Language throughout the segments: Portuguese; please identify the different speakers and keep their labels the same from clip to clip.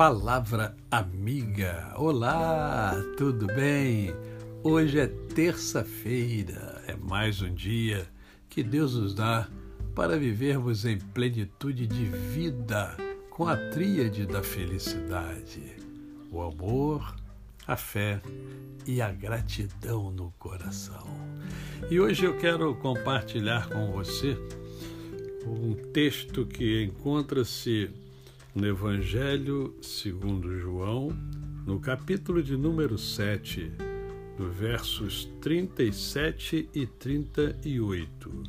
Speaker 1: Palavra Amiga. Olá, tudo bem? Hoje é terça-feira, é mais um dia que Deus nos dá para vivermos em plenitude de vida com a tríade da felicidade: o amor, a fé e a gratidão no coração. E hoje eu quero compartilhar com você um texto que encontra-se no Evangelho segundo João, no capítulo de número 7, do versos 37 e 38.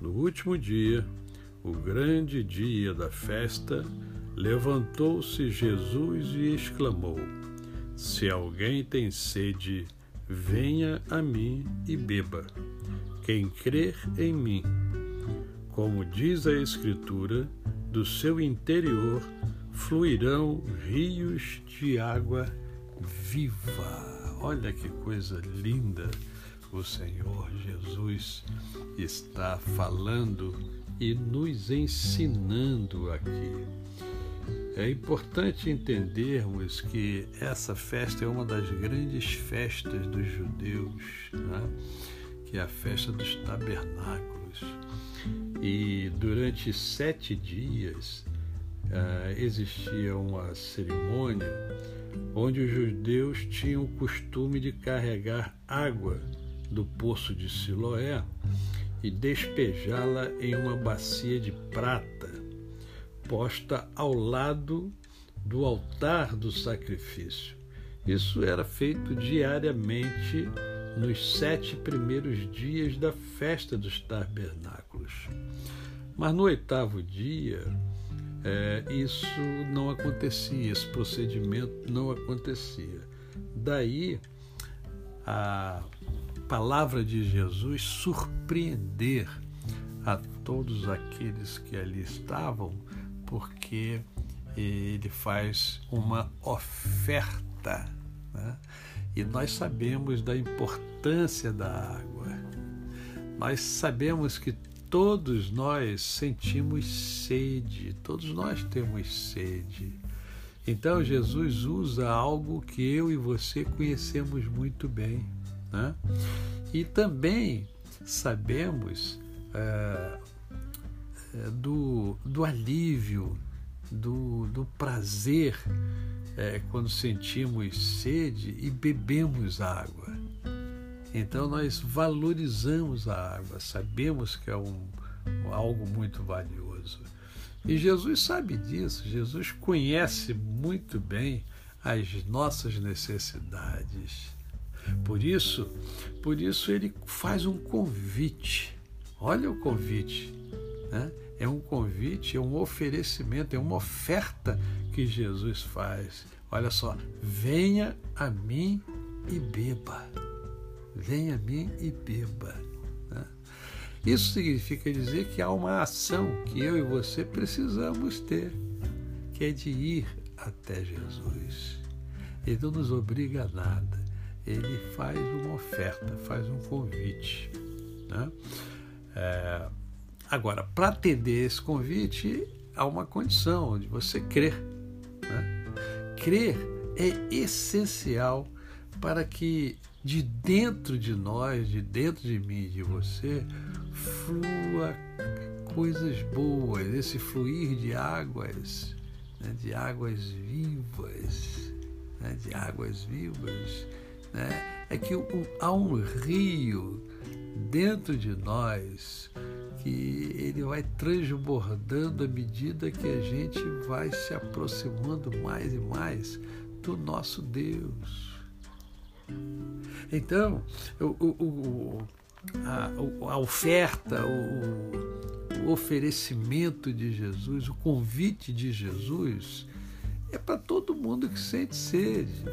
Speaker 1: No último dia, o grande dia da festa, levantou-se Jesus e exclamou: Se alguém tem sede, venha a mim e beba. Quem crer em mim, como diz a Escritura, do seu interior fluirão rios de água viva. Olha que coisa linda o Senhor Jesus está falando e nos ensinando aqui. É importante entendermos que essa festa é uma das grandes festas dos judeus, né? que é a festa dos tabernáculos. E durante sete dias uh, existia uma cerimônia onde os judeus tinham o costume de carregar água do poço de Siloé e despejá-la em uma bacia de prata posta ao lado do altar do sacrifício. Isso era feito diariamente nos sete primeiros dias da festa dos tabernáculos. Mas no oitavo dia, é, isso não acontecia, esse procedimento não acontecia. Daí a palavra de Jesus surpreender a todos aqueles que ali estavam, porque ele faz uma oferta. Né? E nós sabemos da importância da água. Nós sabemos que todos nós sentimos sede, todos nós temos sede. Então Jesus usa algo que eu e você conhecemos muito bem. Né? E também sabemos é, do, do alívio, do, do prazer é, quando sentimos sede e bebemos água. Então nós valorizamos a água, sabemos que é um, algo muito valioso. E Jesus sabe disso, Jesus conhece muito bem as nossas necessidades. Por isso, por isso ele faz um convite. Olha o convite, né? É um convite, é um oferecimento, é uma oferta que Jesus faz. Olha só, venha a mim e beba venha a mim e beba. Né? Isso significa dizer que há uma ação que eu e você precisamos ter, que é de ir até Jesus. Ele não nos obriga a nada, ele faz uma oferta, faz um convite. Né? É, agora, para atender esse convite, há uma condição de você crer. Né? Crer é essencial para que de dentro de nós, de dentro de mim e de você, flua coisas boas, esse fluir de águas, né, de águas vivas, né, de águas vivas, né, é que há um rio dentro de nós que ele vai transbordando à medida que a gente vai se aproximando mais e mais do nosso Deus. Então, o, o, a, a, oferta, o, o oferecimento de Jesus, o convite de Jesus é para todo mundo que sente sede.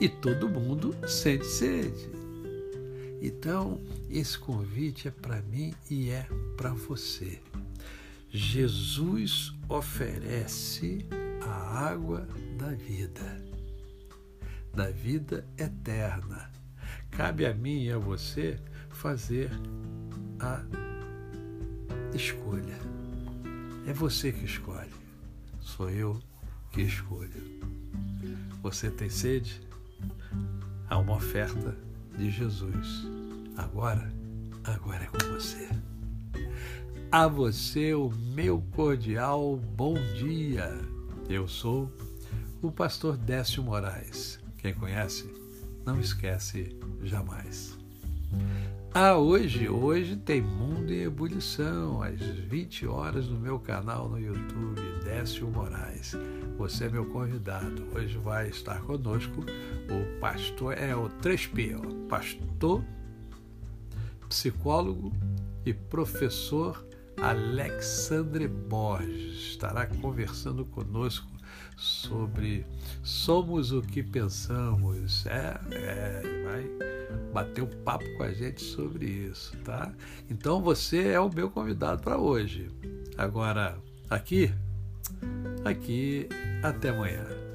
Speaker 1: E todo mundo sente sede. Então, esse convite é para mim e é para você. Jesus oferece a água da vida da vida eterna. Cabe a mim e a você fazer a escolha. É você que escolhe, sou eu que escolho. Você tem sede? Há uma oferta de Jesus. Agora, agora é com você. A você o meu cordial bom dia. Eu sou o pastor Décio Moraes. Quem conhece, não esquece jamais. Ah, hoje, hoje tem Mundo em Ebulição, às 20 horas no meu canal no YouTube, Décio Moraes. Você é meu convidado. Hoje vai estar conosco o pastor, é o 3P, ó, pastor, psicólogo e professor Alexandre Borges. Estará conversando conosco sobre Somos o que Pensamos. É, é, vai bater um papo com a gente sobre isso, tá? Então você é o meu convidado para hoje. Agora, aqui, aqui, até amanhã.